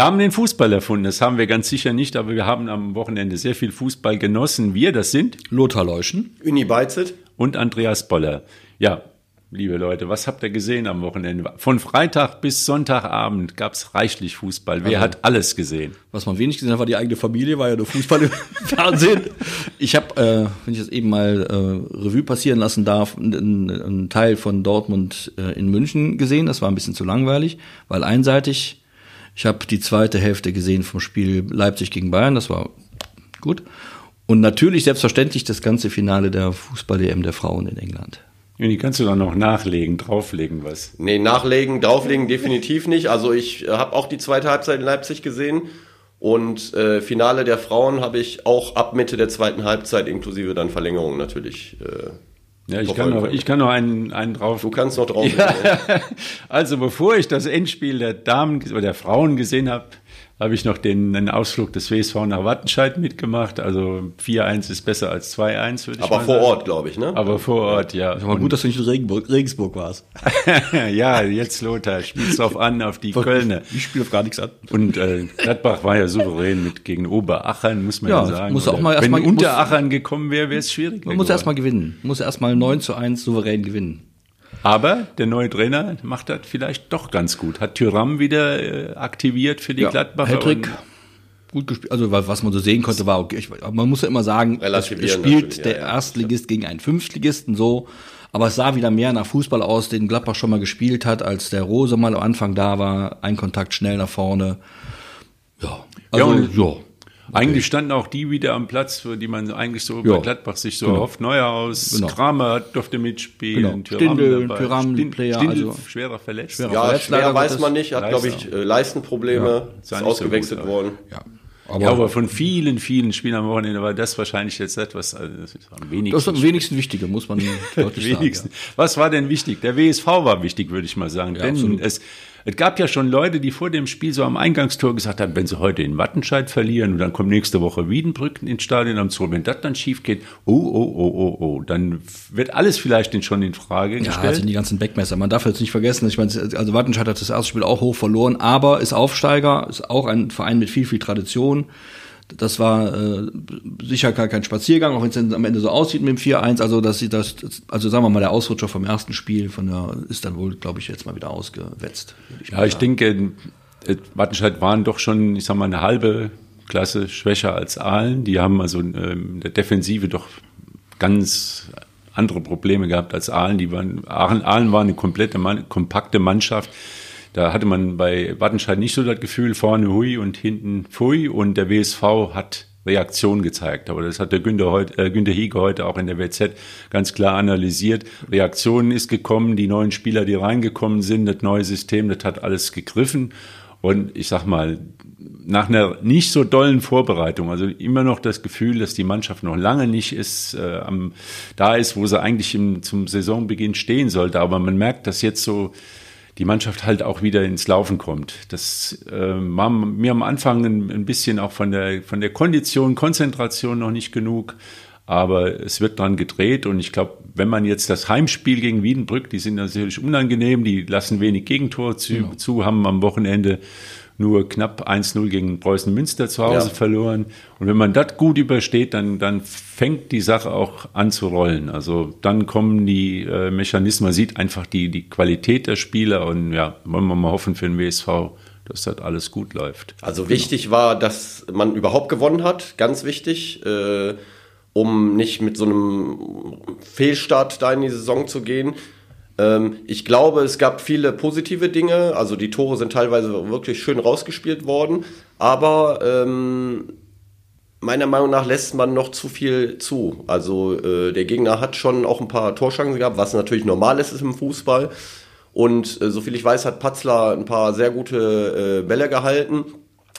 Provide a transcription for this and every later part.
Wir haben den Fußball erfunden, das haben wir ganz sicher nicht, aber wir haben am Wochenende sehr viel Fußball genossen. Wir, das sind Lothar Leuschen, Uni Beizet und Andreas Boller. Ja, liebe Leute, was habt ihr gesehen am Wochenende? Von Freitag bis Sonntagabend gab's reichlich Fußball. Wer Also- hat alles gesehen? Was man wenig gesehen hat, war die eigene Familie, war ja nur Fußball im Fernsehen. Ich habe, äh, wenn ich das eben mal äh, Revue passieren lassen darf, einen, einen Teil von Dortmund äh, in München gesehen. Das war ein bisschen zu langweilig, weil einseitig. Ich habe die zweite Hälfte gesehen vom Spiel Leipzig gegen Bayern. Das war gut. Und natürlich selbstverständlich das ganze Finale der Fußball-EM der Frauen in England. Die kannst du dann noch nachlegen, drauflegen was. Nee, nachlegen, drauflegen definitiv nicht. Also ich äh, habe auch die zweite Halbzeit in Leipzig gesehen und äh, Finale der Frauen habe ich auch ab Mitte der zweiten Halbzeit inklusive dann Verlängerung natürlich. Äh, Ja, ich kann noch, ich kann noch einen, einen drauf. du kannst noch drauf. Also bevor ich das Endspiel der Damen oder der Frauen gesehen habe, habe ich noch den, einen Ausflug des WSV nach Wattenscheid mitgemacht. Also 4-1 ist besser als 2-1, würde ich Aber mal vor sagen. Ort, glaube ich, ne? Aber vor Ort, ja. Aber gut, dass du nicht in Regensburg, Regensburg warst. ja, jetzt Lothar, spielst drauf an auf die Kölner. Ich spiele auf gar nichts an. Und äh, Gladbach war ja souverän mit gegen Oberachern, muss man ja, Ja, sagen. muss auch mal erst Wenn mal- Unterachern gekommen wäre, wäre es schwierig. Man muss erstmal gewinnen. Muss erstmal 9 zu 1 souverän gewinnen. Aber der neue Trainer macht das vielleicht doch ganz gut. Hat Thüram wieder äh, aktiviert für die Gladbacher. Hattrick, gut gespielt. Also wa- was man so sehen konnte, war okay. Ich, man muss ja immer sagen, es, spielt ja, der ja. Erstligist gegen einen Fünftligisten so. Aber es sah wieder mehr nach Fußball aus, den Gladbach schon mal gespielt hat, als der Rose mal am Anfang da war. Ein Kontakt schnell nach vorne. Ja, also Ja, ja. Eigentlich standen auch die wieder am Platz, für die man eigentlich so Ja. bei Gladbach sich so Genau. erhofft. Neuhaus, Genau. Kramer durfte mitspielen, Genau. Stindl, dabei. Tyram, Stin- Player, Stindl, also- schwerer verletzt. Schwerer ja, verletzt, schwer leider weiß man nicht. Hat, glaube ich, äh, Leistenprobleme. sah ist nicht so ausgewechselt gut worden. ja. Aber, ja, aber von vielen, vielen Spielen am Wochenende war das wahrscheinlich jetzt etwas also das ist am wenigsten. das ist am wenigsten Wichtige, muss man deutlich sagen. wenigsten. Ja. Was war denn wichtig? Der WSV war wichtig, würde ich mal sagen. Ja, Denn absolut. es, es gab ja schon Leute, die vor dem Spiel so am Eingangstor gesagt haben, wenn sie heute in Wattenscheid verlieren und dann kommt nächste Woche Wiedenbrück ins Stadion am Zoo, wenn das dann schief geht, oh, oh, oh, oh, oh, dann wird alles vielleicht schon in Frage Ja, gestellt. sind die ganzen Backmesser. Man darf jetzt nicht vergessen, ich meine, also Wattenscheid hat das erste Spiel auch hoch verloren, aber ist Aufsteiger, ist auch ein Verein mit viel, viel Tradition. Das war äh, sicher gar kein Spaziergang, auch wenn es am Ende so aussieht mit dem 4-1. Also, dass sie das, also sagen wir mal, der Ausrutscher vom ersten Spiel von der ist dann wohl, glaube ich, jetzt mal wieder ausgewetzt. würde Ja, ich sagen. denke, äh, Wattenscheid waren doch schon, ich sag mal, eine halbe Klasse schwächer als Aalen. Die haben also ähm, in der Defensive doch ganz andere Probleme gehabt als Aalen. Die waren, Aalen, Aalen war eine komplette, kompakte Mannschaft. Da hatte man bei Wattenscheid nicht so das Gefühl, vorne hui und hinten pfui. Und der WSV hat Reaktion gezeigt. Aber das hat der Günter, heut, äh, Günter Hiege heute auch in der WZ ganz klar analysiert. Reaktion ist gekommen, die neuen Spieler, die reingekommen sind, das neue System, das hat alles gegriffen. Und ich sag mal, nach einer nicht so dollen Vorbereitung, also immer noch das Gefühl, dass die Mannschaft noch lange nicht ist, äh, am, da ist, wo sie eigentlich im, zum Saisonbeginn stehen sollte. Aber man merkt, dass jetzt so die Mannschaft halt auch wieder ins Laufen kommt. Das äh, war mir am Anfang ein, ein bisschen auch von der, von der Kondition, Konzentration noch nicht genug. Aber es wird dran gedreht und ich glaube, wenn man jetzt das Heimspiel gegen Wiedenbrück, die sind natürlich unangenehm, die lassen wenig Gegentor zu, zu haben am Wochenende nur knapp 1-0 gegen Preußen Münster zu Hause Ja. verloren. Und wenn man das gut übersteht, dann, dann fängt die Sache auch an zu rollen. Also dann kommen die äh, Mechanismen, man sieht einfach die, die Qualität der Spieler und ja, wollen wir mal hoffen für den WSV, dass das alles gut läuft. Also wichtig war, dass man überhaupt gewonnen hat, ganz wichtig, äh, um nicht mit so einem Fehlstart da in die Saison zu gehen. Ähm, ich glaube, es gab viele positive Dinge, also die Tore sind teilweise wirklich schön rausgespielt worden, aber ähm, meiner Meinung nach lässt man noch zu viel zu. Also äh, der Gegner hat schon auch ein paar Torschancen gehabt, was natürlich normal ist im Fußball. Und äh, soviel ich weiß, hat Patzler ein paar sehr gute äh, Bälle gehalten.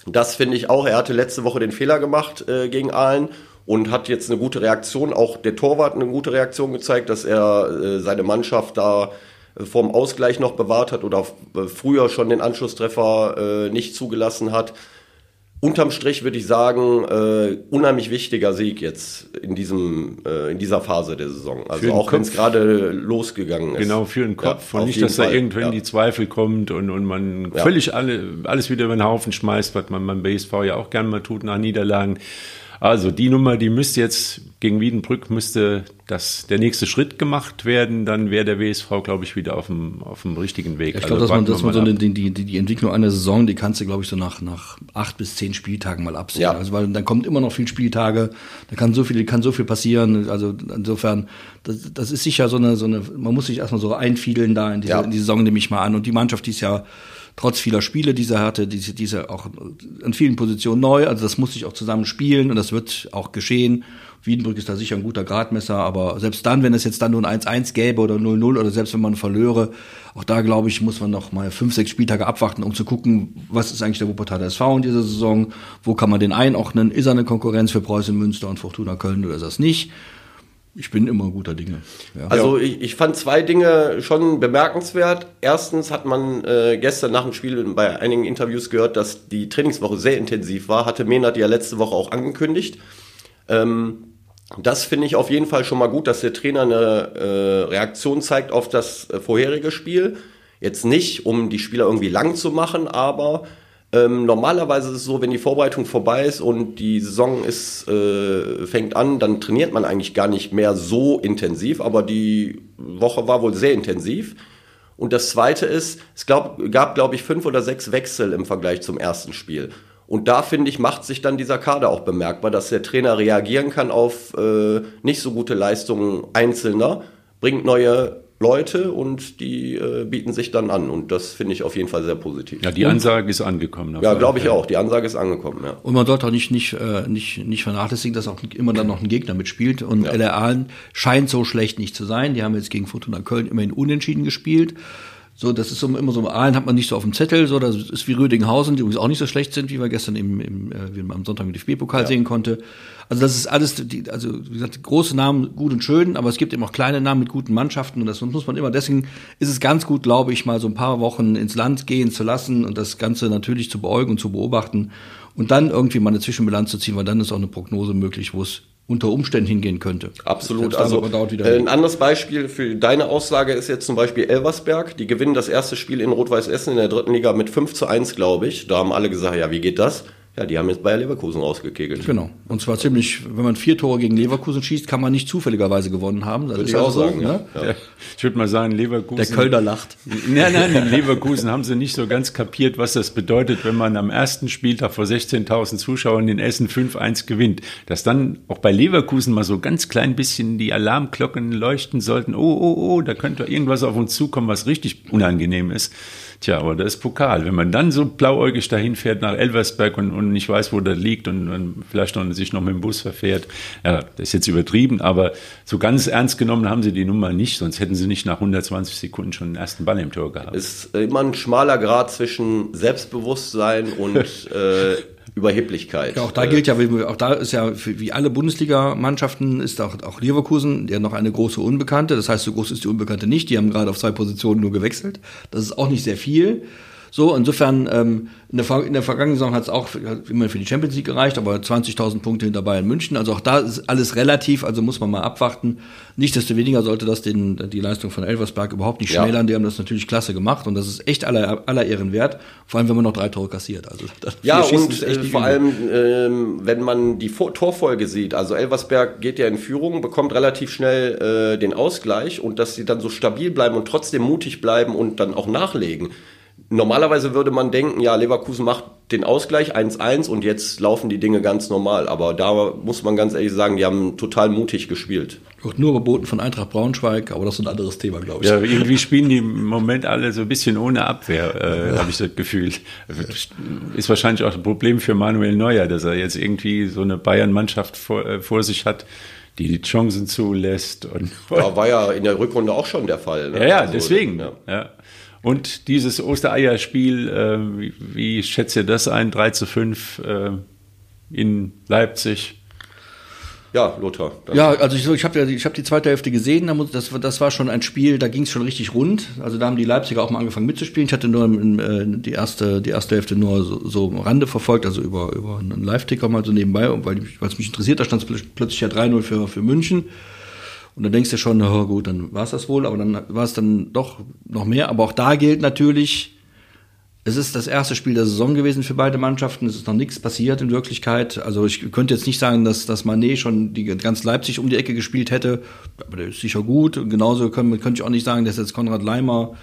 Das finde ich auch. Er hatte letzte Woche den Fehler gemacht äh, gegen Aalen und hat jetzt eine gute Reaktion. Auch der Torwart eine gute Reaktion gezeigt, dass er äh, seine Mannschaft da äh, vorm Ausgleich noch bewahrt hat oder äh, früher schon den Anschlusstreffer nicht zugelassen hat. unterm Strich würde ich sagen, unheimlich wichtiger Sieg jetzt in diesem in dieser Phase der Saison. Also auch wenn es gerade losgegangen ist. Genau, für den Kopf. Ja, und nicht, dass Fall. da irgendwann ja. die Zweifel kommt und, und man ja. völlig alle, alles wieder über den Haufen schmeißt, was man beim BSV ja auch gerne mal tut nach Niederlagen. Also die Nummer, die müsste jetzt gegen Wiedenbrück müsste das der nächste Schritt gemacht werden, dann wäre der WSV, glaube ich, wieder auf dem, auf dem richtigen Weg. Ich glaube, also dass man, dass man so eine, die, die, die Entwicklung einer Saison, die kannst du, glaube ich, so nach, nach acht bis zehn Spieltagen mal absehen. Ja. Also weil dann kommt immer noch viel Spieltage, da kann so viel, kann so viel passieren. Also insofern, das, das ist sicher so eine, so eine, man muss sich erstmal so einfiedeln da in diese, ja. in die Saison, nehme ich mal an. Und die Mannschaft, die ist ja trotz vieler Spiele, die sie hatte, diese, diese auch an vielen Positionen neu. Also das muss sich auch zusammen spielen und das wird auch geschehen. Wiedenbrück ist da sicher ein guter Gradmesser, aber selbst dann, wenn es jetzt dann nur ein 1-1 gäbe oder 0-0 oder selbst wenn man verlöre, auch da glaube ich, muss man noch mal fünf, sechs Spieltage abwarten, um zu gucken, was ist eigentlich der Wuppertaler SV in dieser Saison, wo kann man den einordnen, ist er eine Konkurrenz für Preußen Münster und Fortuna Köln oder ist das nicht? Ich bin immer guter Dinge. Ja. Also ich, ich, fand zwei Dinge schon bemerkenswert. Erstens hat man äh, gestern nach dem Spiel bei einigen Interviews gehört, dass die Trainingswoche sehr intensiv war. Hatte Menard ja letzte Woche auch angekündigt. Ähm, das finde ich auf jeden Fall schon mal gut, dass der Trainer eine äh, Reaktion zeigt auf das äh, vorherige Spiel. Jetzt nicht, um die Spieler irgendwie lang zu machen, aber ähm, normalerweise ist es so, wenn die Vorbereitung vorbei ist und die Saison ist, äh, fängt an, dann trainiert man eigentlich gar nicht mehr so intensiv, aber die Woche war wohl sehr intensiv. Und das Zweite ist, es glaub, gab, glaube ich, fünf oder sechs Wechsel im Vergleich zum ersten Spiel. Und da, finde ich, macht sich dann dieser Kader auch bemerkbar, dass der Trainer reagieren kann auf äh, nicht so gute Leistungen Einzelner, bringt neue Leute und die äh, bieten sich dann an. Und das finde ich auf jeden Fall sehr positiv. Ja, die Ansage ist angekommen. Ja, glaube ich auch. Die Ansage ist angekommen, ja. Und man sollte auch nicht, nicht, äh, nicht, nicht vernachlässigen, dass auch immer dann noch ein Gegner mitspielt. Und ja. LR Aalen scheint so schlecht nicht zu sein. Die haben jetzt gegen Fortuna Köln immerhin unentschieden gespielt. So, das ist so, immer so, Aalen hat man nicht so auf dem Zettel, so, das ist wie Rödinghausen, die übrigens auch nicht so schlecht sind, wie wir gestern im, im äh, wie man am Sonntag im DFB-Pokal ja. sehen konnte. Also das ist alles, die, also wie gesagt, große Namen gut und schön, aber es gibt eben auch kleine Namen mit guten Mannschaften und das muss man immer, deswegen ist es ganz gut, glaube ich, mal so ein paar Wochen ins Land gehen zu lassen und das Ganze natürlich zu beäugen und zu beobachten und dann irgendwie mal eine Zwischenbilanz zu ziehen, weil dann ist auch eine Prognose möglich, wo es unter Umständen hingehen könnte. Absolut. Also äh, ein anderes Beispiel für deine Aussage ist jetzt zum Beispiel Elversberg. Die gewinnen das erste Spiel in Rot-Weiß Essen in der dritten Liga mit 5 zu 1, glaube ich. Da haben alle gesagt, ja, wie geht das? Ja, die haben jetzt Bayer Leverkusen rausgekegelt. Genau. Und zwar ziemlich, wenn man vier Tore gegen Leverkusen schießt, kann man nicht zufälligerweise gewonnen haben. Das würde ich auch so, sagen, ne? ja. ja. Ich würde mal sagen, Leverkusen. Der Kölner lacht. Nein, nein, in Leverkusen haben sie nicht so ganz kapiert, was das bedeutet, wenn man am ersten Spieltag vor 16.000 Zuschauern in Essen 5-1 gewinnt. Dass dann auch bei Leverkusen mal so ganz klein bisschen die Alarmglocken leuchten sollten. Oh, oh, oh, da könnte irgendwas auf uns zukommen, was richtig unangenehm ist. Tja, aber das ist Pokal. Wenn man dann so blauäugig dahin fährt nach Elversberg und, und nicht weiß, wo das liegt und, und vielleicht noch, sich noch mit dem Bus verfährt, ja, das ist jetzt übertrieben, aber so ganz ernst genommen haben sie die Nummer nicht, sonst hätten sie nicht nach 120 Sekunden schon den ersten Ball im Tor gehabt. Es ist immer ein schmaler Grad zwischen Selbstbewusstsein und äh, Überheblichkeit. Ja, auch da gilt ja, auch da ist ja wie alle Bundesligamannschaften ist auch, auch Leverkusen ja noch eine große Unbekannte. Das heißt, so groß ist die Unbekannte nicht. Die haben gerade auf zwei Positionen nur gewechselt. Das ist auch nicht sehr viel. So, insofern, ähm, in, der, in der vergangenen Saison hat es auch immer für die Champions League gereicht, aber 20.000 Punkte hinter Bayern München. Also auch da ist alles relativ, also muss man mal abwarten. Nichtsdestoweniger sollte das den, die Leistung von Elversberg überhaupt nicht schmälern. Ja. Die haben das natürlich klasse gemacht und das ist echt aller, aller Ehren wert. Vor allem, wenn man noch drei Tore kassiert. Also, ja, und äh, vor allem, ähm, wenn man die Torfolge sieht. Also Elversberg geht ja in Führung, bekommt relativ schnell äh, den Ausgleich und dass sie dann so stabil bleiben und trotzdem mutig bleiben und dann auch nachlegen Normalerweise würde man denken, ja, Leverkusen macht den Ausgleich 1-1 und jetzt laufen die Dinge ganz normal. Aber da muss man ganz ehrlich sagen, die haben total mutig gespielt. Wird nur überboten von Eintracht Braunschweig, aber das ist ein anderes Thema, glaube ich. Ja, irgendwie spielen die im Moment alle so ein bisschen ohne Abwehr, äh, ja. habe ich das Gefühl. Ist wahrscheinlich auch ein Problem für Manuel Neuer, dass er jetzt irgendwie so eine Bayern-Mannschaft vor, äh, vor sich hat, die die Chancen zulässt. Und, ja, war ja in der Rückrunde auch schon der Fall. Ne? Ja, ja, also, deswegen. Ja. ja. Und dieses Ostereierspiel, äh, wie, wie schätzt ihr das ein? 3 zu 5 äh, in Leipzig? Ja, Lothar. Ja, also ich, ich habe ja, ich habe die zweite Hälfte gesehen. Das, das war schon ein Spiel, da ging es schon richtig rund. Also da haben die Leipziger auch mal angefangen mitzuspielen. Ich hatte nur äh, die erste, die erste Hälfte nur so, so am Rande verfolgt, also über über einen Live-Ticker mal so nebenbei, weil es mich interessiert. Da stand es plötzlich ja 3-0 für für München. Und dann denkst du schon, oh gut, dann war es das wohl, aber dann war es dann doch noch mehr. Aber auch da gilt natürlich, es ist das erste Spiel der Saison gewesen für beide Mannschaften. Es ist noch nichts passiert in Wirklichkeit. Also ich könnte jetzt nicht sagen, dass, dass Manet schon die ganz Leipzig um die Ecke gespielt hätte. Aber der ist sicher gut. Und genauso könnte, könnte ich auch nicht sagen, dass jetzt Konrad Leimer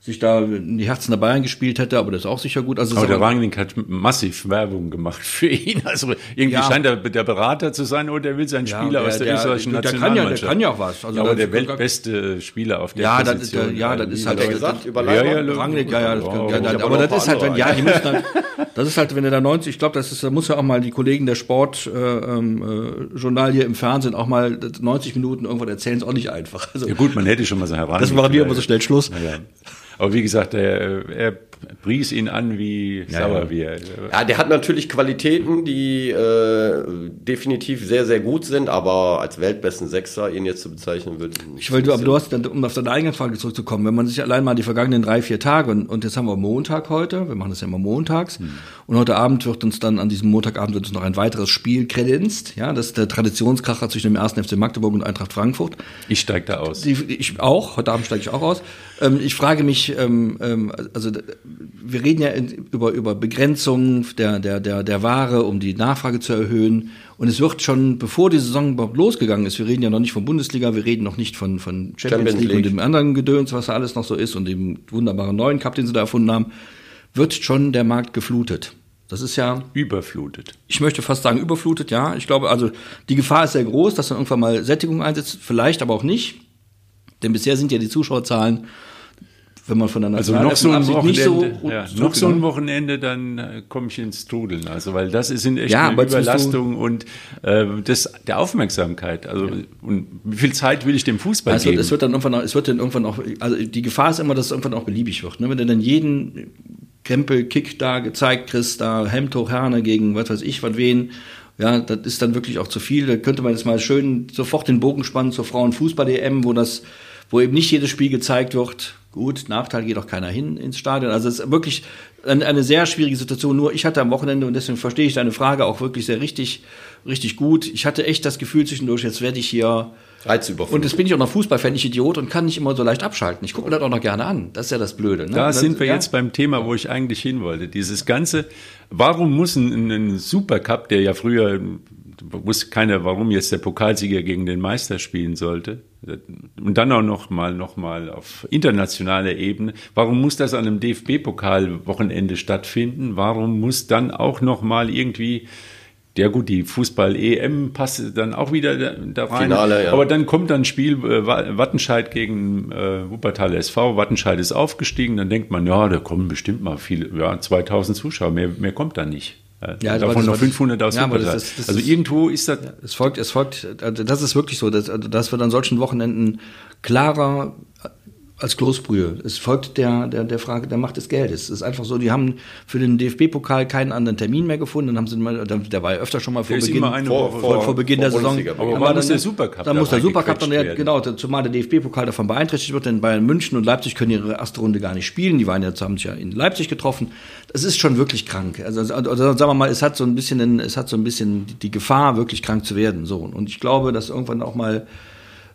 sich da in die Herzen der Bayern gespielt hätte, aber das ist auch sicher gut. Also aber der Rangnick hat massiv Werbung gemacht für ihn. Also irgendwie ja. scheint er der Berater zu sein oder er will sein Spieler ja, der, aus der, der österreichischen der Nationalmannschaft. Kann ja, der kann ja auch was. Also ja, aber der weltbeste Spieler auf der ja, Position. Das, ja, das ist halt er gesagt, über ja, ja, Rangnick, ja, ja, das, wow, ja, ja aber das ist halt, wenn, ja, die müssen halt, das ist halt, wenn er da 90, ich glaube, das ist, da muss ja auch mal die Kollegen der Sportjournal äh, äh, hier im Fernsehen auch mal 90 Minuten irgendwann erzählen, ist auch nicht einfach. Also, ja gut, man hätte schon mal so heran. Das machen wir immer so schnell Schluss. Aber wie gesagt, er, er pries ihn an wie ja, sauer ja. Ja, der hat natürlich Qualitäten, die äh, definitiv sehr, sehr gut sind, aber als weltbesten Sechser ihn jetzt zu bezeichnen wird. Ich wollte, aber du hast, um auf deine eigene Frage zurückzukommen, wenn man sich allein mal die vergangenen drei, vier Tage und, und jetzt haben wir Montag heute, wir machen das ja immer montags, hm. und heute Abend wird uns dann an diesem Montagabend wird uns noch ein weiteres Spiel kredenzt, ja, das ist der Traditionskracher zwischen dem ersten FC Magdeburg und Eintracht Frankfurt. Ich steige da aus. Die, ich auch, heute Abend steige ich auch aus. Ähm, ich frage mich, ähm, ähm, also wir reden ja über, über Begrenzung der, der, der, der Ware, um die Nachfrage zu erhöhen. Und es wird schon, bevor die Saison überhaupt losgegangen ist, wir reden ja noch nicht von Bundesliga, wir reden noch nicht von, von Champions, Champions League, League, und dem anderen Gedöns, was da alles noch so ist und dem wunderbaren neuen Cup, den sie da erfunden haben, wird schon der Markt geflutet. Das ist ja. Überflutet. Ich möchte fast sagen, überflutet, ja. Ich glaube, also die Gefahr ist sehr groß, dass dann irgendwann mal Sättigung einsetzt, vielleicht aber auch nicht. Denn bisher sind ja die Zuschauerzahlen wenn man von der also noch so ein Wochenende, so ja, noch so ein Wochenende, dann äh, komme ich ins Trudeln. Also weil das ist in echt ja, eine Überlastung und äh, das der Aufmerksamkeit. Also ja. und wie viel Zeit will ich dem Fußball also geben? Es wird dann irgendwann, auch, es wird dann irgendwann auch, also die Gefahr ist immer, dass es irgendwann auch beliebig wird. Ne? Wenn du dann jeden Krempel-Kick da gezeigt kriegst, da Hemd hoch Herne gegen was weiß ich, was wen. Ja, das ist dann wirklich auch zu viel. Da könnte man jetzt mal schön sofort den Bogen spannen zur Frauenfußball-EM, wo das, wo eben nicht jedes Spiel gezeigt wird, Gut, Nachteil geht auch keiner hin ins Stadion. Also es ist wirklich eine, eine sehr schwierige Situation. Nur ich hatte am Wochenende, und deswegen verstehe ich deine Frage auch wirklich sehr richtig, richtig gut. Ich hatte echt das Gefühl zwischendurch, jetzt werde ich hier Reizüberflutet. Und jetzt bin ich auch noch Fußballfan, ich Idiot und kann nicht immer so leicht abschalten. Ich gucke mir das auch noch gerne an. Das ist ja das Blöde. Ne? Da das, sind wir ja? jetzt beim Thema, wo ich eigentlich hin wollte. Dieses ganze, warum muss ein, ein Supercup, der ja früher wusste keiner, warum jetzt der Pokalsieger gegen den Meister spielen sollte. Und dann auch noch mal, noch mal auf internationaler Ebene. Warum muss das an einem DFB-Pokal-Wochenende stattfinden? Warum muss dann auch noch mal irgendwie ja gut, die Fußball-EM passt dann auch wieder da, da rein. Finale, ja. Aber dann kommt dann ein Spiel äh, Wattenscheid gegen äh, Wuppertal SV. Wattenscheid ist aufgestiegen. Dann denkt man, ja, da kommen bestimmt mal viele, ja, 2000 Zuschauer. Mehr, mehr kommt da nicht. Ja, davon noch 500 aus ja, das, das, das Also irgendwo ist das. Es folgt, es folgt, also das ist wirklich so, dass, also dass wir an solchen Wochenenden klarer als Kloßbrühe. Es folgt der, der, der Frage der Macht des Geldes. Es ist einfach so, die haben für den DFB-Pokal keinen anderen Termin mehr gefunden. Dann haben sie mal, der war ja öfter schon mal vor Beginn, vor, vor, vor, Beginn der Saison. Aber dann muss der Supercup Dann muss der Supercup dann, ja, genau, zumal der DFB-Pokal davon beeinträchtigt wird, denn Bayern München und Leipzig können ihre erste Runde gar nicht spielen. Die waren jetzt, haben sich ja in Leipzig getroffen. Das ist schon wirklich krank. Also, also, also sagen wir mal, es hat so ein bisschen, es hat so ein bisschen die Gefahr, wirklich krank zu werden. So. Und ich glaube, dass irgendwann auch mal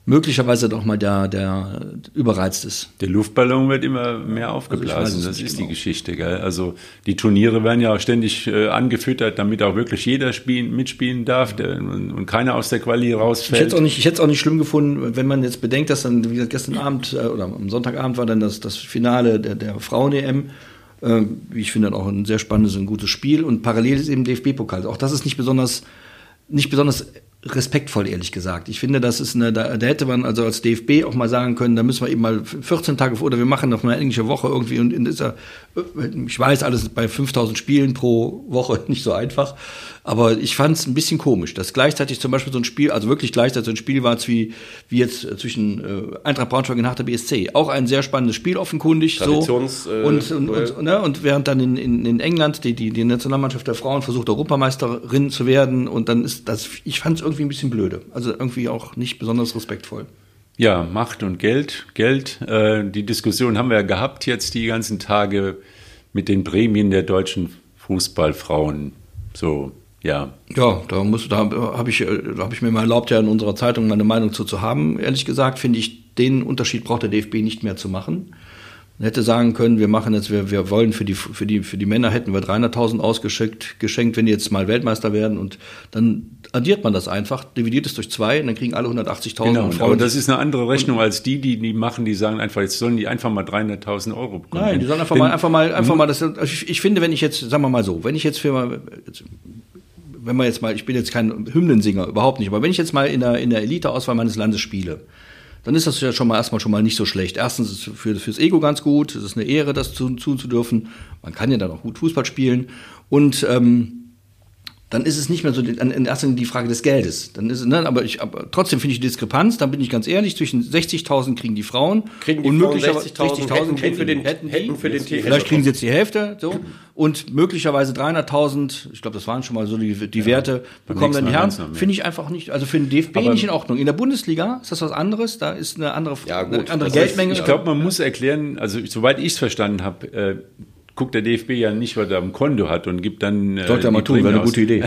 möglicherweise doch mal der, der überreizt ist. Der Luftballon wird immer mehr also aufgeblasen, also das ist genau. die Geschichte. Gell? Also die Turniere werden ja auch ständig äh, angefüttert, damit auch wirklich jeder spielen, mitspielen darf der, und, und, keiner aus der Quali rausfällt. Ich hätte es auch, nicht, ich hätte es auch nicht schlimm gefunden, wenn man jetzt bedenkt, dass dann, wie gesagt, gestern Abend äh, oder am Sonntagabend war dann das, das Finale der, der Frauen-EM äh, wie ich finde, auch ein sehr spannendes und gutes Spiel. Und parallel ist eben DFB-Pokal. Auch das ist nicht besonders, nicht besonders respektvoll, ehrlich gesagt. Ich finde, das ist eine, da, da, hätte man also als DFB auch mal sagen können, da müssen wir eben mal 14 Tage vor, oder wir machen noch mal eine englische Woche irgendwie und in dieser, ich weiß, alles bei 5000 Spielen pro Woche nicht so einfach, aber ich fand es ein bisschen komisch, dass gleichzeitig zum Beispiel so ein Spiel, also wirklich gleichzeitig so ein Spiel war, wie, wie jetzt zwischen äh, Eintracht Braunschweig und Hertha BSC. Auch ein sehr spannendes Spiel offenkundig. Traditions, so. Äh, und, und, und, ne, und während dann in, in, in England die, die, die Nationalmannschaft der Frauen versucht, Europameisterin zu werden und dann ist das, ich fand es irgendwie irgendwie ein bisschen blöde. Also irgendwie auch nicht besonders respektvoll. Ja, Macht und Geld. Geld, äh, die Diskussion haben wir ja gehabt jetzt die ganzen Tage mit den Prämien der deutschen Fußballfrauen. So, ja. Ja, da muss, da habe ich, da habe ich mir mal erlaubt, ja in unserer Zeitung meine Meinung zu, zu haben. Ehrlich gesagt finde ich, den Unterschied braucht der DFB nicht mehr zu machen. Man hätte sagen können, wir machen jetzt, wir, wir wollen für die, für die, für die Männer hätten wir 300.000 ausgeschickt, geschenkt, wenn die jetzt mal Weltmeister werden und dann addiert man das einfach, dividiert es durch zwei und dann kriegen alle 180.000 Genau, und aber das ist eine andere Rechnung als die, die die machen, die sagen einfach, jetzt sollen die einfach mal 300.000 Euro bekommen. Nein, die sollen einfach Denn- mal, einfach mal, einfach mal das. also Ich, ich finde, wenn ich jetzt, sagen wir mal so, wenn ich jetzt für, jetzt, wenn man jetzt mal, ich bin jetzt kein Hymnensinger, überhaupt nicht, aber wenn ich jetzt mal in der, in der Elite-Auswahl meines Landes spiele, dann ist das ja schon mal erstmal schon mal nicht so schlecht. Erstens ist es für, fürs Ego ganz gut, es ist eine Ehre, das tun, tun zu dürfen. Man kann ja dann auch gut Fußball spielen. Und ähm, dann ist es nicht mehr so die- in erster Linie die Frage des Geldes. Dann ist, es, ne, aber, ich, aber trotzdem finde ich die Diskrepanz, dann bin ich ganz ehrlich, zwischen 60.000 kriegen die Frauen Kriegen die und möglicherweise 60.000, hätten- hätten für den- hätten, hätten für den Vielleicht kriegen sie jetzt die Hälfte, so. Und möglicherweise 300.000, ich glaube, das waren schon mal so die, die Werte, bekommen dann die Herren. Finde ich einfach nicht, also für den DFB Aber- nicht in Ordnung. In der Bundesliga ist das was anderes, da ist eine andere, Ja, gut, eine andere ist- Geldmenge. Ich glaube, man muss erklären, also soweit ich es verstanden habe, äh, guckt der DFB ja nicht, was er am Konto hat und gibt dann. Äh, Sollte er mal tun, wäre eine gute Idee.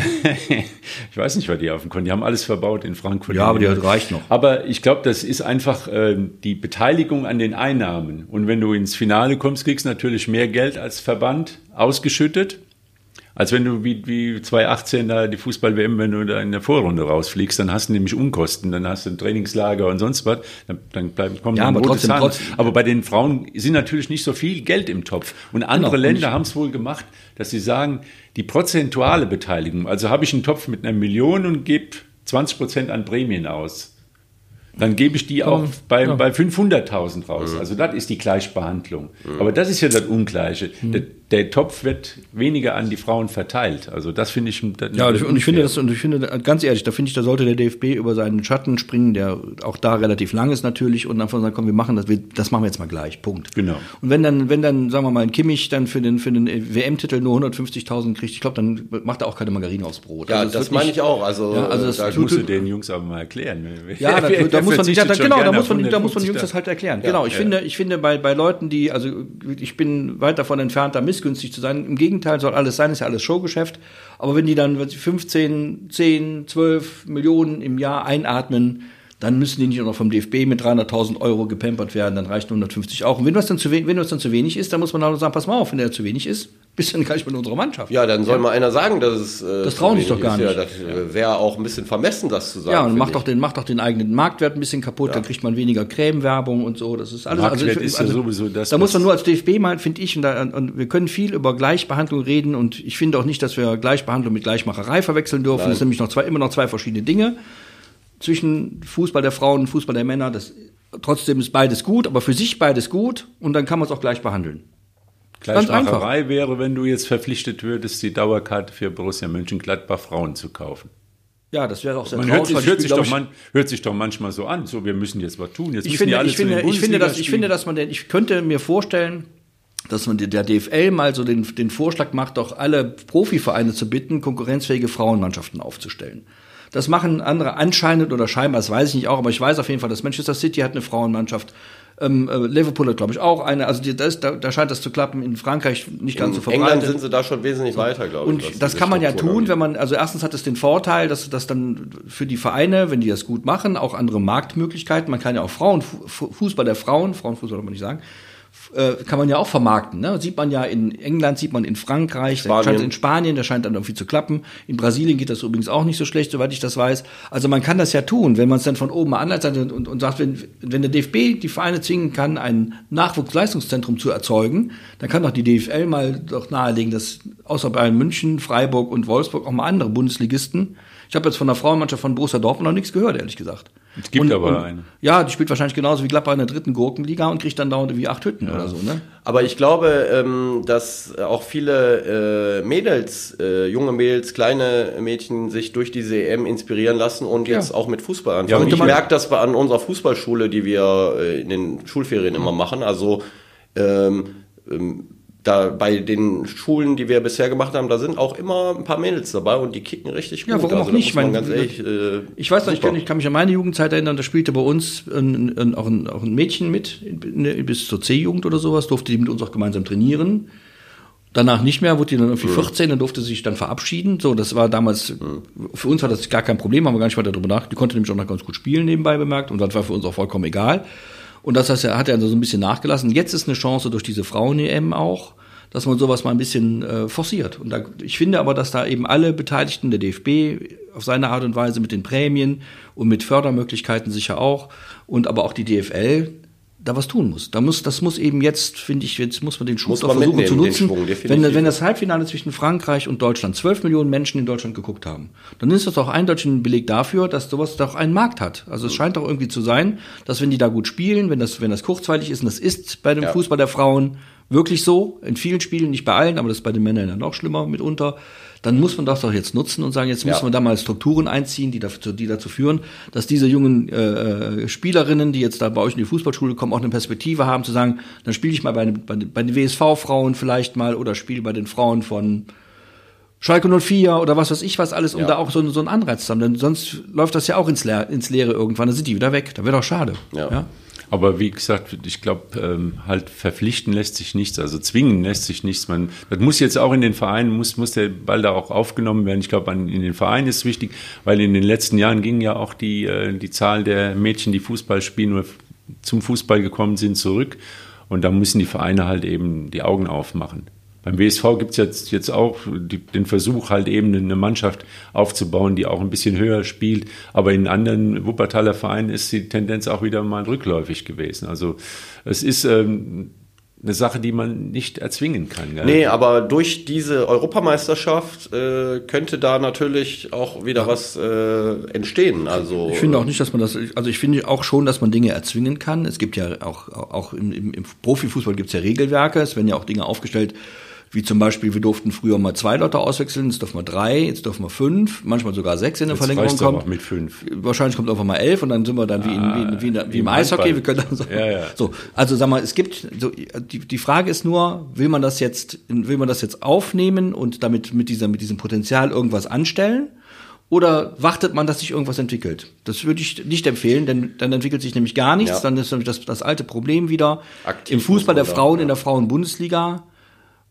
ich weiß nicht, was die auf dem Konto. Die haben alles verbaut in Frankfurt. Ja, aber die reicht noch. Aber ich glaube, das ist einfach äh, die Beteiligung an den Einnahmen. Und wenn du ins Finale kommst, kriegst du natürlich mehr Geld als Verband ausgeschüttet. Als wenn du wie, wie 2018 da die Fußball-WM, wenn du da in der Vorrunde rausfliegst, dann hast du nämlich Unkosten, dann hast du ein Trainingslager und sonst was, dann, dann bleibt, kommen Ja, aber rote trotzdem- Zahlen. trotzdem- Aber bei den Frauen sind natürlich nicht so viel Geld im Topf. Und andere Genau, Länder haben es wohl gemacht, dass sie sagen, die prozentuale Beteiligung, also habe ich einen Topf mit einer Million und gebe 20 Prozent an Prämien aus. Dann gebe ich die auch bei, bei 500.000 raus. Also das ist die Gleichbehandlung. Aber das ist ja das Ungleiche. Der, der Topf wird weniger an die Frauen verteilt. Also das finde ich. Das Ja, und ich, und ich finde das, und ich finde, ganz ehrlich, da finde ich, da sollte der DFB über seinen Schatten springen, der auch da relativ lang ist natürlich, und einfach sagen, komm, wir machen das, wir, das machen wir jetzt mal gleich, Punkt. Genau. Und wenn dann, wenn dann, sagen wir mal, ein Kimmich dann für den, für den WM-Titel nur 150.000 kriegt, ich glaube, dann macht er auch keine Margarine aufs Brot. Ja, Also das wird meine ich auch. Also, Ja, also das da Das tut- musst du den Jungs aber mal erklären. Ja, da, da muss man, ja, da, genau, da muss man, da muss man 150 Jungs das halt erklären. genau, ich ja. finde, ich finde bei, bei Leuten, die, also ich bin weit davon entfernt, da missgünstig zu sein. Im Gegenteil soll alles sein, ist ja alles Showgeschäft. Aber wenn die dann was, 15, 10, 12 Millionen im Jahr einatmen, dann müssen die nicht auch noch vom DFB mit 300.000 Euro gepampert werden, dann reicht 150 auch. Und wenn das dann zu, we- wenn das dann zu wenig ist, dann muss man auch sagen, pass mal auf, wenn der zu wenig ist, bist du dann gar nicht mit unserer Mannschaft. Ja, dann soll mal einer sagen, dass es. Äh, Das trauen sich doch gar ist. Ja, nicht. das äh, wäre auch ein bisschen vermessen, das zu sagen. Ja, und macht doch, den, macht doch den eigenen Marktwert ein bisschen kaputt, dann kriegt man weniger Creme-Werbung und so. Das ist alles. Marktwert ich- ist ja sowieso das, Da muss man nur als DFB mal, finde ich, und, da, und wir können viel über Gleichbehandlung reden und ich finde auch nicht, dass wir Gleichbehandlung mit Gleichmacherei verwechseln dürfen. Das sind nämlich noch zwei, immer noch zwei verschiedene Dinge. Zwischen Fußball der Frauen und Fußball der Männer, das, trotzdem ist beides gut, aber für sich beides gut und dann kann man es auch gleich behandeln. Gleichmacherei wäre, wenn du jetzt verpflichtet würdest, die Dauerkarte für Borussia Mönchengladbach Frauen zu kaufen. Ja, das wäre auch sehr Man hört, sich, hört, sich doch man, hört sich doch manchmal so an, so wir müssen jetzt was tun. Jetzt ich finde, ich finde, ich finde, dass, ich finde, dass man den, ich könnte mir vorstellen, dass man der DFL mal so den, den Vorschlag macht, doch alle Profivereine zu bitten, konkurrenzfähige Frauenmannschaften aufzustellen. Das machen andere anscheinend oder scheinbar, das weiß ich nicht auch, aber ich weiß auf jeden Fall, dass Manchester City hat eine Frauenmannschaft. Ähm, äh, Liverpool hat, glaube ich, auch eine. Also die, das, da, da scheint das zu klappen. In Frankreich nicht ganz so In verbreitet. England sind sie da schon wesentlich weiter, glaube ich. Und das kann man ja tun, wenn man, also erstens hat es den Vorteil, dass das dann für die Vereine, wenn die das gut machen, auch andere Marktmöglichkeiten, man kann ja auch Frauen, Fu- Fußball der Frauen, Frauenfußball kann man nicht sagen, äh, kann man ja auch vermarkten. Ne? Sieht man ja in England, sieht man in Frankreich, Spanien. scheint in Spanien, da scheint dann irgendwie zu klappen. In Brasilien geht das übrigens auch nicht so schlecht, soweit ich das weiß. Also man kann das ja tun, wenn man es dann von oben anleitet und, und, und sagt, wenn, wenn der DFB die Vereine zwingen kann, ein Nachwuchsleistungszentrum zu erzeugen, dann kann doch die DFL mal doch nahelegen, dass außer Bayern München, Freiburg und Wolfsburg auch mal andere Bundesligisten. Ich habe jetzt von der Frauenmannschaft von Borussia Dortmund noch nichts gehört, ehrlich gesagt. Es gibt und, aber und, eine. Ja, die spielt wahrscheinlich genauso wie Gladbach in der dritten Gurkenliga und kriegt dann dauernd wie acht Hütten oder so, ne? Aber ich glaube, ähm, dass auch viele äh, Mädels, äh, junge Mädels, kleine Mädchen sich durch diese EM inspirieren lassen und jetzt auch mit Fußball Ja, anfangen. und ich merke das an unserer Fußballschule, die wir äh, in den Schulferien immer machen. Also ähm, ähm, da bei den Schulen, die wir bisher gemacht haben, da sind auch immer ein paar Mädels dabei und die kicken richtig gut. Ja, warum also, auch nicht? Man ganz ehrlich, äh, Ich weiß noch, ich kann, ich kann mich an meine Jugendzeit erinnern, da spielte bei uns ein, ein, auch, ein, auch ein Mädchen mit, in, bis zur C-Jugend oder sowas, durfte die mit uns auch gemeinsam trainieren. Danach nicht mehr, wurde die dann irgendwie 14, dann durfte sie sich dann verabschieden. So, das war damals, für uns war das gar kein Problem, haben wir gar nicht weiter darüber nachgedacht. Die konnte nämlich auch noch ganz gut spielen, nebenbei bemerkt, und das war für uns auch vollkommen egal. Und das heißt, er hat ja also so ein bisschen nachgelassen. Jetzt ist eine Chance durch diese Frauen-EM auch, dass man sowas mal ein bisschen äh, forciert. Und da, ich finde aber, dass da eben alle Beteiligten, der DFB auf seine Art und Weise mit den Prämien und mit Fördermöglichkeiten sicher auch, und aber auch die DFL, da was tun muss. Da muss, das muss eben jetzt, finde ich, jetzt muss man den man versuchen zu nutzen. Schwung, wenn, wenn das Halbfinale zwischen Frankreich und Deutschland 12 Millionen Menschen in Deutschland geguckt haben, dann ist das doch eindeutig ein Beleg dafür, dass sowas doch einen Markt hat. Also es scheint doch irgendwie zu sein, dass wenn die da gut spielen, wenn das, wenn das kurzweilig ist, und das ist bei dem Ja. Fußball der Frauen wirklich so, in vielen Spielen, nicht bei allen, aber das ist bei den Männern ja noch schlimmer mitunter, dann muss man das doch jetzt nutzen und sagen, jetzt Ja. müssen wir da mal Strukturen einziehen, die dazu, die dazu führen, dass diese jungen äh, äh, Spielerinnen, die jetzt da bei euch in die Fußballschule kommen, auch eine Perspektive haben, zu sagen, dann spiele ich mal bei, den- bei, bei den WSV-Frauen vielleicht mal oder spiele bei den Frauen von Schalke 04 oder was weiß ich was alles, um Ja. da auch so, einen- so einen Anreiz zu haben. Denn sonst läuft das ja auch ins, Leer, ins Leere irgendwann, dann sind die wieder weg. Da wäre doch schade. Ja. Aber wie gesagt, ich glaube, ähm, halt verpflichten lässt sich nichts, also zwingen lässt sich nichts. Man, das muss jetzt auch in den Vereinen, muss, muss der Ball da auch aufgenommen werden. Ich glaube, in den Vereinen ist wichtig, weil in den letzten Jahren ging ja auch die, äh, die Zahl der Mädchen, die Fußball spielen oder zum Fußball gekommen sind, zurück. Und da müssen die Vereine halt eben die Augen aufmachen. Beim WSV gibt es jetzt, jetzt auch die, den Versuch, halt eben eine Mannschaft aufzubauen, die auch ein bisschen höher spielt. Aber in anderen Wuppertaler Vereinen ist die Tendenz auch wieder mal rückläufig gewesen. Also es ist ähm, eine Sache, die man nicht erzwingen kann. Gell? Nee, aber durch diese Europameisterschaft äh, könnte da natürlich auch wieder was äh, entstehen. Also Ich finde auch nicht, dass man das, also ich finde auch schon, dass man Dinge erzwingen kann. Es gibt ja auch, auch im, im, im Profifußball gibt es ja Regelwerke, es werden ja auch Dinge aufgestellt, wie zum Beispiel, wir durften früher mal zwei Leute auswechseln, jetzt dürfen wir drei, jetzt dürfen wir fünf, manchmal sogar sechs in der Jetzt Verlängerung aber kommen. auch mit fünf. Wahrscheinlich kommt einfach mal elf und dann sind wir dann wie, in, wie, in, wie, in, wie, im Eishockey. Wir können dann so, Ja, ja. so, also sag mal, es gibt so die, die Frage ist nur, will man das jetzt will man das jetzt aufnehmen und damit mit dieser mit diesem Potenzial irgendwas anstellen? Oder wartet man, dass sich irgendwas entwickelt? Das würde ich nicht empfehlen, denn dann entwickelt sich nämlich gar nichts. Ja. Dann ist nämlich das, das alte Problem wieder Aktiv im Fußball der Frauen ja. in der Frauenbundesliga.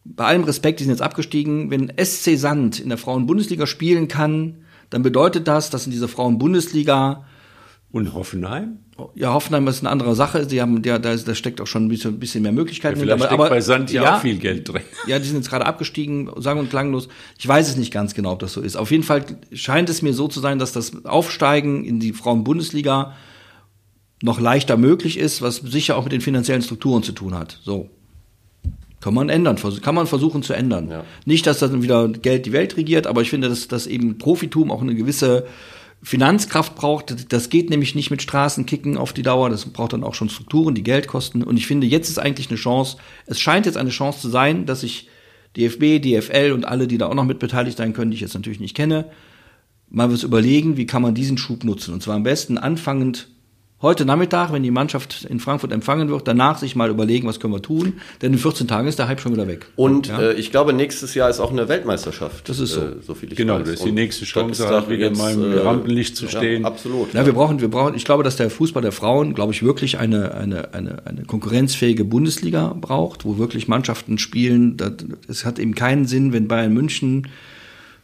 Bei allem Respekt, die sind jetzt abgestiegen. Wenn SC Sand in der Frauenbundesliga spielen kann, dann bedeutet das, dass in dieser Frauenbundesliga Und Hoffenheim? ja, Hoffenheim ist eine andere Sache. Sie haben, ja, da, ist- da steckt auch schon ein bisschen, ein bisschen mehr Möglichkeiten. Vielleicht hinter. steckt bei Sand ja, auch viel Geld drin. Ja, die sind jetzt gerade abgestiegen, sagen und klanglos. Ich weiß es nicht ganz genau, ob das so ist. Auf jeden Fall scheint es mir so zu sein, dass das Aufsteigen in die Frauenbundesliga noch leichter möglich ist, was sicher auch mit den finanziellen Strukturen zu tun hat. So. Kann man ändern, kann man versuchen zu ändern. Ja. Nicht, dass dann wieder Geld die Welt regiert, aber ich finde, dass, dass eben Profitum auch eine gewisse Finanzkraft braucht. Das geht nämlich nicht mit Straßenkicken auf die Dauer. Das braucht dann auch schon Strukturen, die Geld kosten. Und ich finde, jetzt ist eigentlich eine Chance. Es scheint jetzt eine Chance zu sein, dass sich DFB, DFL und alle, die da auch noch mit beteiligt sein können, die ich jetzt natürlich nicht kenne, mal was überlegen, wie kann man diesen Schub nutzen. Und zwar am besten anfangend heute Nachmittag, wenn die Mannschaft in Frankfurt empfangen wird, danach sich mal überlegen, was können wir tun. Denn in 14 Tagen ist der Hype schon wieder weg. Und ja? äh, ich glaube, nächstes Jahr ist auch eine Weltmeisterschaft. Das ist so. Äh, so viel ich Genau, weiß. das ist die nächste Chance, ist halt da wieder mal im Rampenlicht zu stehen. Ja, absolut. Ja, wir brauchen, wir brauchen, ich glaube, dass der Fußball der Frauen, glaube ich, wirklich eine, eine, eine, eine konkurrenzfähige Bundesliga braucht, wo wirklich Mannschaften spielen. Das- Es hat eben keinen Sinn, wenn Bayern München,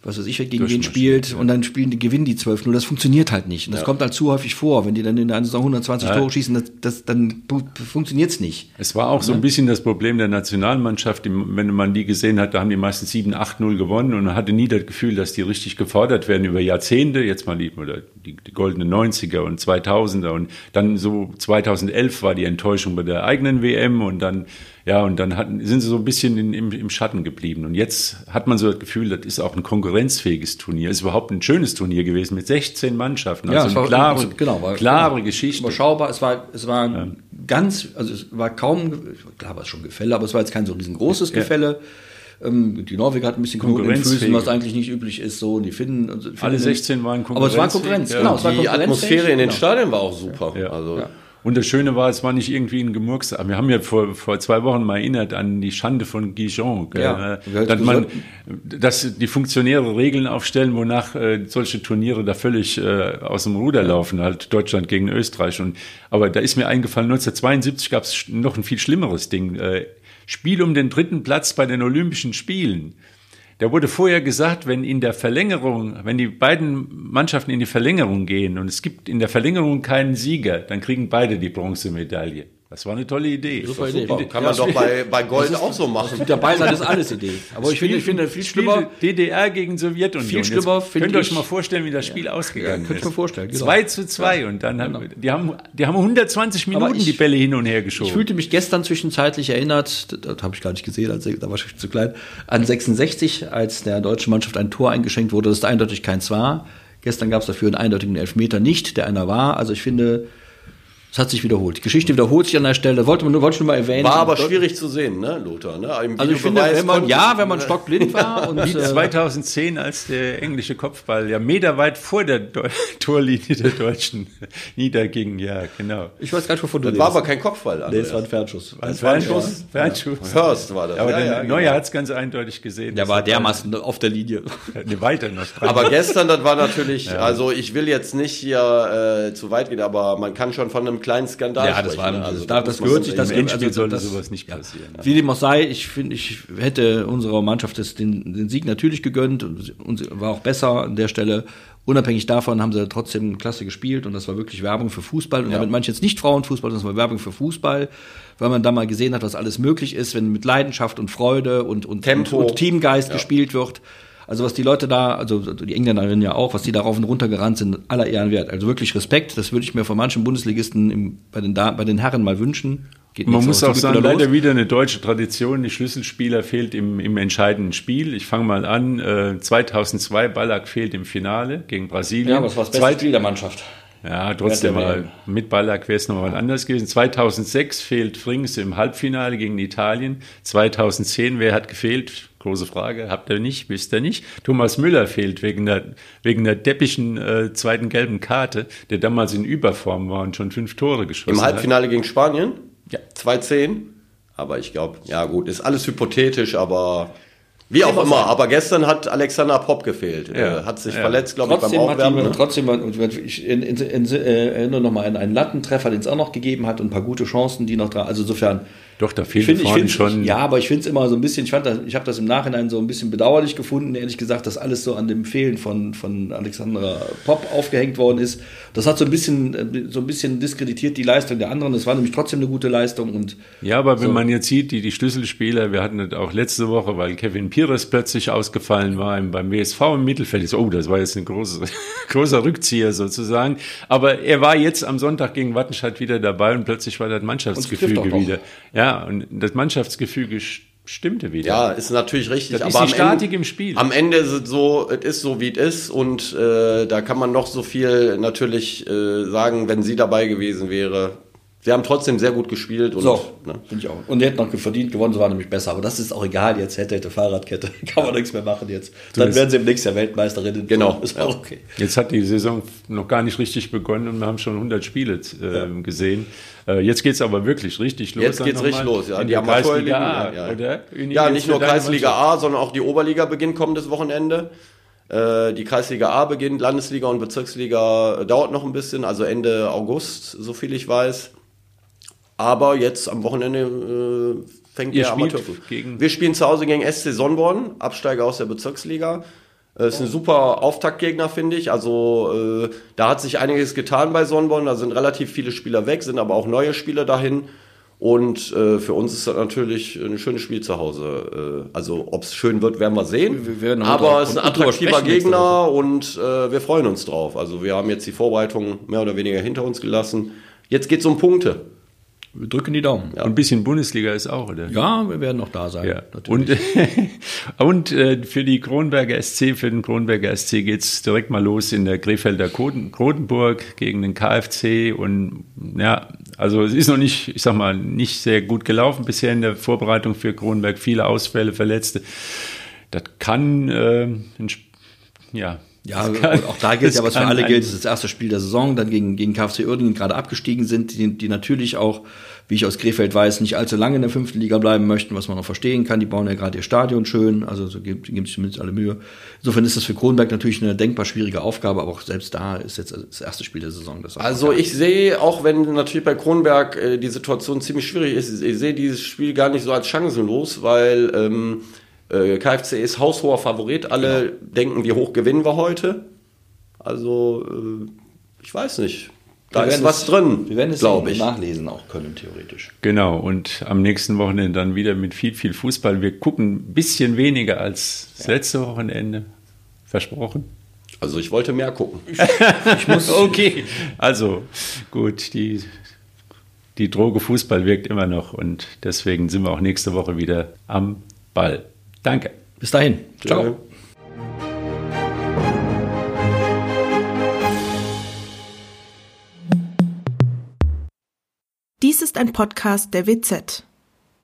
was weiß ich, gegen wen spielt ja. und dann spielen die, gewinnen die 12-0. Das funktioniert halt nicht. Und das Ja. kommt halt zu häufig vor. Wenn die dann in der Saison 120 Ja. Tore schießen, das, das, dann funktioniert's nicht. Es war auch so ein bisschen das Problem der Nationalmannschaft. Wenn man die gesehen hat, da haben die meistens 7, 8-0 gewonnen und man hatte nie das Gefühl, dass die richtig gefordert werden über Jahrzehnte. Jetzt mal die, oder die, die goldenen 90er und 2000er und dann so 2011 war die Enttäuschung bei der eigenen WM und dann, ja, und dann hatten, sind sie so ein bisschen in, im, im Schatten geblieben. Und jetzt hat man so das Gefühl, das ist auch ein konkurrenzfähiges Turnier. Ist überhaupt ein schönes Turnier gewesen mit 16 Mannschaften. Also es eine klare, genau, war, klare genau, Geschichte. Überschaubar. Es war, es war ein ganz, also es war kaum, klar war es schon Gefälle, aber es war jetzt kein so riesengroßes Gefälle. Ähm, die Norweger hatten ein bisschen den Füßen, Konkurrenzfähig. was eigentlich nicht üblich ist. So, und die Finnen, also Finnen Alle 16 waren Aber es war Konkurrenz, ja. genau. Es war Die Atmosphäre in den genau. Stadien war auch super. Ja. Also Ja. Und das Schöne war, es war nicht irgendwie ein Gemurks. Wir haben ja vor, vor zwei Wochen mal erinnert an die Schande von Gijon. Ja, äh, dass, man, dass die Funktionäre Regeln aufstellen, wonach äh, solche Turniere da völlig äh, aus dem Ruder laufen, halt Deutschland gegen Österreich. Und, aber da ist mir eingefallen, 1972 gab es noch ein viel schlimmeres Ding. Äh, Spiel um den dritten Platz bei den Olympischen Spielen. Da wurde vorher gesagt, wenn in der Verlängerung, wenn die beiden Mannschaften in die Verlängerung gehen und es gibt in der Verlängerung keinen Sieger, dann kriegen beide die Bronzemedaille. Das war eine tolle Idee. Super Idee. Super. Kann man ja, doch bei, bei Gold auch so machen. Mit dabei sein ist alles Idee. Aber ich finde, ich finde viel schlimmer. DDR gegen Sowjetunion. Viel schlimmer finde Könnt ihr euch mal vorstellen, wie das Spiel ja, ausgegangen ja, könnt ist. Könnt mir vorstellen. Genau. 2 zu 2 und dann haben, genau. die haben, die haben 120 Minuten ich, die Bälle hin und her geschoben. Ich fühlte mich gestern zwischenzeitlich erinnert, das habe ich gar nicht gesehen, als, da war ich zu klein, an 66, als der deutschen Mannschaft ein Tor eingeschenkt wurde, das da eindeutig keins war. Gestern gab es dafür einen eindeutigen Elfmeter nicht, der einer war. Also ich finde, es hat sich wiederholt. Die Geschichte wiederholt sich an der Stelle. Wollte man nur, wollte ich nur mal erwähnen. War aber schwierig zu sehen, ne, Lothar? Ne? Also ich finde, wenn man, ja, wenn man stockblind war. Und, Wie 2010, äh, als der englische Kopfball ja meterweit vor der Do Torlinie der Deutschen niederging. Ja, genau. Ich weiß gar nicht, wovon du Das war aber kein Kopfball. Nee, es war ein Fernschuss. Ein Fernschuss? Fernschuss. Ja. Hörst war das. Aber ja, der ja, Neuer genau. hat es ganz eindeutig gesehen. Der war dermaßen auf der Linie. Ne, weiter noch. Aber gestern, das war natürlich, also ich will jetzt nicht hier äh, zu weit gehen, aber man kann schon von einem kleinen Skandal ja, das war, also, das, das gehört sich, das Endspiel also, sollte sowas nicht passieren. Ja. Wie dem auch sei, ich finde, ich hätte unserer Mannschaft das, den, den Sieg natürlich gegönnt und, und war auch besser an der Stelle. Unabhängig davon haben sie trotzdem klasse gespielt und das war wirklich Werbung für Fußball. Und ja. damit meine ich jetzt nicht Frauenfußball, das war Werbung für Fußball, weil man da mal gesehen hat, was alles möglich ist, wenn mit Leidenschaft und Freude und, und, Tempo. und, und Teamgeist ja. gespielt wird. Also was die Leute da, also die Engländerinnen ja auch, was die da rauf und runter gerannt sind, aller Ehren wert. Also wirklich Respekt, das würde ich mir von manchen Bundesligisten im, bei, den bei den Herren mal wünschen. Geht Man muss auch sagen, wieder leider wieder eine deutsche Tradition. Die Schlüsselspieler fehlt im, im entscheidenden Spiel. Ich fange mal an. Äh, 2002 Ballack fehlt im Finale gegen Brasilien. Ja, was war das beste Spiel der Mannschaft? Ja, trotzdem mal mit Ballack wäre es nochmal anders gewesen. 2006 fehlt Frings im Halbfinale gegen Italien. 2010, wer hat gefehlt? Große Frage. Habt ihr nicht? Wisst ihr nicht? Thomas Müller fehlt wegen der, wegen der deppigen äh, zweiten gelben Karte, der damals in Überform war und schon fünf Tore geschossen hat. Im Halbfinale gegen Spanien? Ja. 2-10. Aber ich glaube, ja gut, ist alles hypothetisch, aber wie auch immer, aber gestern hat Alexander Popp gefehlt. Ja. Er hat sich ja. verletzt, glaube ich, beim Aufwärmen. Ne? Trotzdem, ich in, in, in, äh, erinnere nochmal an einen Lattentreffer, den es auch noch gegeben hat und ein paar gute Chancen, die noch da, also insofern doch, da fehlt ich find, schon. Ja, aber ich finde es immer so ein bisschen, ich fand das, ich habe das im Nachhinein so ein bisschen bedauerlich gefunden, ehrlich gesagt, dass alles so an dem Fehlen von, von Alexandra Popp aufgehängt worden ist. Das hat so ein bisschen, so ein bisschen diskreditiert die Leistung der anderen. Das war nämlich trotzdem eine gute Leistung und. Ja, aber so. wenn man jetzt sieht, die, die Schlüsselspieler, wir hatten das auch letzte Woche, weil Kevin Pires plötzlich ausgefallen war beim WSV im Mittelfeld. Oh, das war jetzt ein großer, großer Rückzieher sozusagen. Aber er war jetzt am Sonntag gegen Wattenscheid wieder dabei und plötzlich war das Mannschaftsgefüge wieder. Ja, und das Mannschaftsgefüge stimmte wieder. Ja, ist natürlich richtig. Das aber ist die Statik Ende, im Spiel. Am Ende ist es so, es ist so, wie es ist. Und äh, da kann man noch so viel natürlich äh, sagen, wenn sie dabei gewesen wäre. Sie haben trotzdem sehr gut gespielt. Und, so, ne? finde ich auch. Und die hätten noch verdient gewonnen, sie waren nämlich besser. Aber das ist auch egal jetzt. Hätte, hätte, Fahrradkette. Kann man nichts mehr machen jetzt. Dann werden sie im nächsten Jahr Weltmeisterin. Genau. Ist auch okay. Jetzt hat die Saison noch gar nicht richtig begonnen und wir haben schon 100 Spiele äh, ja. gesehen. Äh, jetzt geht es aber wirklich richtig los. Jetzt geht es richtig los, ja. Die Kreisliga A, ja, oder? ja, nicht nur Kreisliga A, sondern auch die Oberliga beginnt kommendes Wochenende. Äh, die Kreisliga A beginnt, Landesliga und Bezirksliga dauert noch ein bisschen, also Ende August, so viel ich weiß. Aber jetzt am Wochenende äh, fängt Ihr der Amateur gegen Wir spielen zu Hause gegen SC Sonnborn, Absteiger aus der Bezirksliga. Das äh, ist ein super Auftaktgegner, finde ich. Also äh, da hat sich einiges getan bei Sonnborn. Da sind relativ viele Spieler weg, sind aber auch neue Spieler dahin. Und äh, für uns ist das natürlich ein schönes Spiel zu Hause. Äh, also ob es schön wird, werden wir sehen. Wir aber es ist ein attraktiver Gegner und äh, wir freuen uns drauf. Also wir haben jetzt die Vorbereitung mehr oder weniger hinter uns gelassen. Jetzt geht es um Punkte. Wir drücken die Daumen. Ja. Und ein bisschen Bundesliga ist auch, oder? Ja, wir werden noch da sein. Ja. Und, und äh, für die Kronberger SC, für den Kronberger SC geht's direkt mal los in der Krefelder Krotenburg gegen den KfC. Und ja, also es ist noch nicht, ich sag mal, nicht sehr gut gelaufen bisher in der Vorbereitung für Kronberg. Viele Ausfälle, Verletzte. Das kann äh, ein, ja, Ja, kann, auch da gilt ja, was für alle gilt, das ist das erste Spiel der Saison, dann gegen, gegen KfC Uerdingen gerade abgestiegen sind, die, die natürlich auch, wie ich aus Krefeld weiß, nicht allzu lange in der fünften Liga bleiben möchten, was man auch verstehen kann. Die bauen ja gerade ihr Stadion schön, also so geben, geben sich zumindest alle Mühe. Insofern ist das für Kronberg natürlich eine denkbar schwierige Aufgabe, aber auch selbst da ist jetzt das erste Spiel der Saison. also ich sehe, auch wenn natürlich bei Kronberg äh, die Situation ziemlich schwierig ist, ich sehe dieses Spiel gar nicht so als chancenlos, weil ähm, äh, KFC ist haushoher Favorit. Alle genau. denken, wie hoch gewinnen wir heute. Also, äh, ich weiß nicht. Da ist was es, drin. Wir werden es glaube ich. nachlesen auch können, theoretisch. Genau, und am nächsten Wochenende dann wieder mit viel, viel Fußball. Wir gucken ein bisschen weniger als das ja. letzte Wochenende. Versprochen. Also ich wollte mehr gucken. ich muss okay. Also gut, die, die Droge Fußball wirkt immer noch und deswegen sind wir auch nächste Woche wieder am Ball. Danke. Bis dahin. Ciao. Dies ist ein Podcast der WZ.